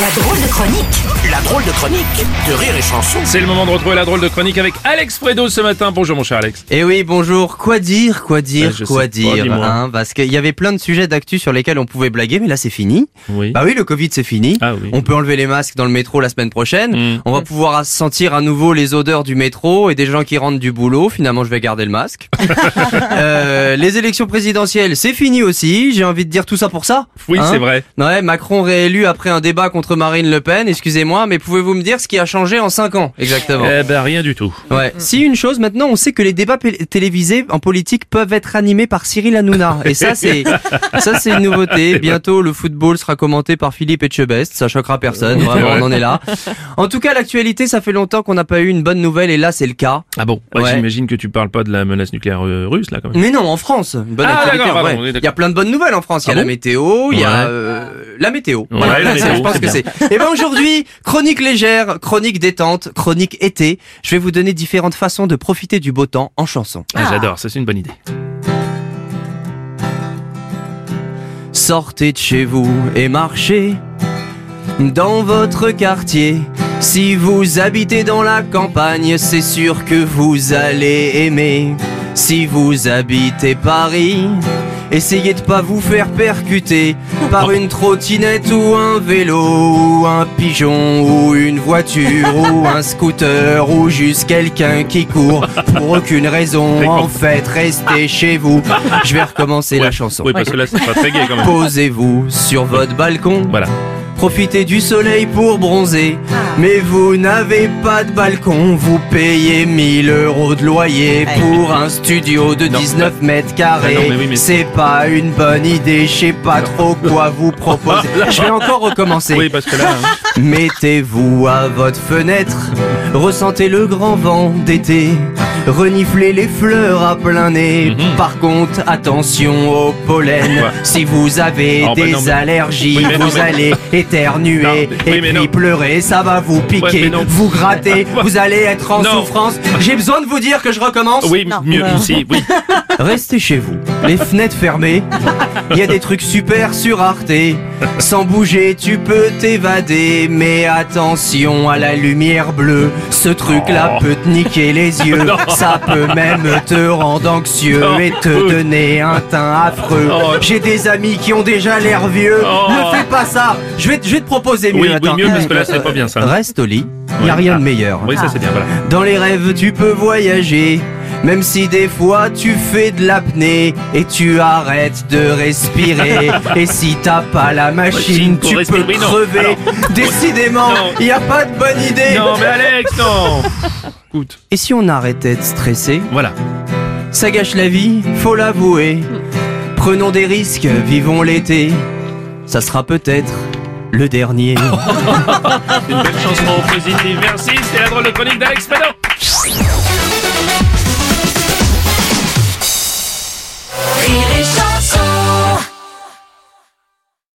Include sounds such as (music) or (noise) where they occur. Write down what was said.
La drôle de chronique La drôle de chronique de Rire et Chanson. C'est le moment de retrouver la drôle de chronique avec Alex Fredo ce matin. Bonjour mon cher Alex. Eh oui, bonjour. Quoi dire, quoi dire, Ouais, je quoi pas, dire hein, Parce qu'il y avait plein de sujets d'actu sur lesquels on pouvait blaguer, mais là c'est fini. Oui. Bah oui, le Covid c'est fini. Ah oui. On peut enlever les masques dans le métro la semaine prochaine. Mm. On va pouvoir sentir à nouveau les odeurs du métro et des gens qui rentrent du boulot. Finalement, je vais garder le masque. (laughs) Euh, les élections présidentielles, c'est fini aussi. J'ai envie de dire tout ça pour ça. Oui, Hein c'est vrai. Ouais, Macron réélu après un débat contre Marine Le Pen. Excusez-moi, mais pouvez-vous me dire ce qui a changé en 5 ans exactement Eh ben rien du tout. Ouais. Si une chose, maintenant, on sait que les débats télévisés en politique peuvent être animés par Cyril Hanouna. Et ça, c'est, (laughs) ça, c'est une nouveauté. Bientôt, le football sera commenté par Philippe Etchebest. Ça choquera personne. Vraiment, on en est là. En tout cas, l'actualité, ça fait longtemps qu'on n'a pas eu une bonne nouvelle et là, c'est le cas. Ah bon? Ouais, Ouais. J'imagine que tu parles pas de la menace nucléaire euh, russe là quand même. Mais non, en France, une bonne Ah, ouais. Il y a plein de bonnes nouvelles en France. Il y a Ah la bon? météo, il y a euh, la météo. Ouais, la ça, météo, je pense que bien. c'est. Et ben aujourd'hui, chronique légère, chronique détente, chronique été. Je vais vous donner différentes façons de profiter du beau temps en chanson. Ah, J'adore, ça c'est une bonne idée. Sortez de chez vous et marchez dans votre quartier. Si vous habitez dans la campagne, c'est sûr que vous allez aimer. Si vous habitez Paris, essayez de pas vous faire percuter par une trottinette ou un vélo ou un pigeon ou une voiture ou un scooter ou juste quelqu'un qui court pour aucune raison. En fait, restez chez vous. Je vais recommencer la chanson. Oui, parce que là c'est pas très gai quand même. Posez-vous sur votre balcon. Voilà. Profitez du soleil pour bronzer. Mais vous n'avez pas de balcon. Vous payez 1000 euros de loyer pour un studio de Non, 19 mètres Ah carrés. C'est pas une bonne idée. Je sais pas trop quoi (laughs) vous proposer. Je vais encore recommencer. Oui, parce que là. hein. Mettez-vous à votre fenêtre, ressentez le grand vent d'été, reniflez les fleurs à plein nez. Mhm. Par contre, attention au pollen. Quoi Si vous avez Oh, bah des non, mais- allergies, Oui, mais non, vous mais- allez éternuer Non, mais- et oui, puis non. pleurer, ça va vous piquer, Ouais, vous gratter, (laughs) vous allez être en Non. souffrance. J'ai besoin de vous dire que je recommence. Oui, mieux ici. Oui. (laughs) Restez chez vous, les fenêtres fermées. Il y a des trucs super sur Arte. Sans bouger, tu peux t'évader. Mais attention à la lumière bleue. Ce truc-là Oh. peut te niquer les (laughs) yeux. Non. Ça peut même te rendre anxieux Non. et te donner un teint affreux. Oh. J'ai des amis qui ont déjà l'air vieux. Oh. Ne fais pas ça. Je vais, te- je vais te proposer mieux. Oui, oui, Attends. mieux parce que là c'est pas bien ça. Reste au lit. Il y a rien Ah. de meilleur. Oui, ça c'est bien. Voilà. Dans les rêves, tu peux voyager. Même si des fois tu fais de l'apnée et tu arrêtes de respirer. (laughs) et si t'as pas la machine, tu peux crever. (laughs) Décidément, il y a pas de bonne idée. Non, mais Alex, non. (laughs) Écoute, Et si on arrêtait de stresser? Voilà. Ça gâche la vie, faut l'avouer. Prenons des risques, vivons l'été. Ça sera peut-être le dernier. Une belle chanson positive. Merci. C'était la drôle de chronique d'Alex.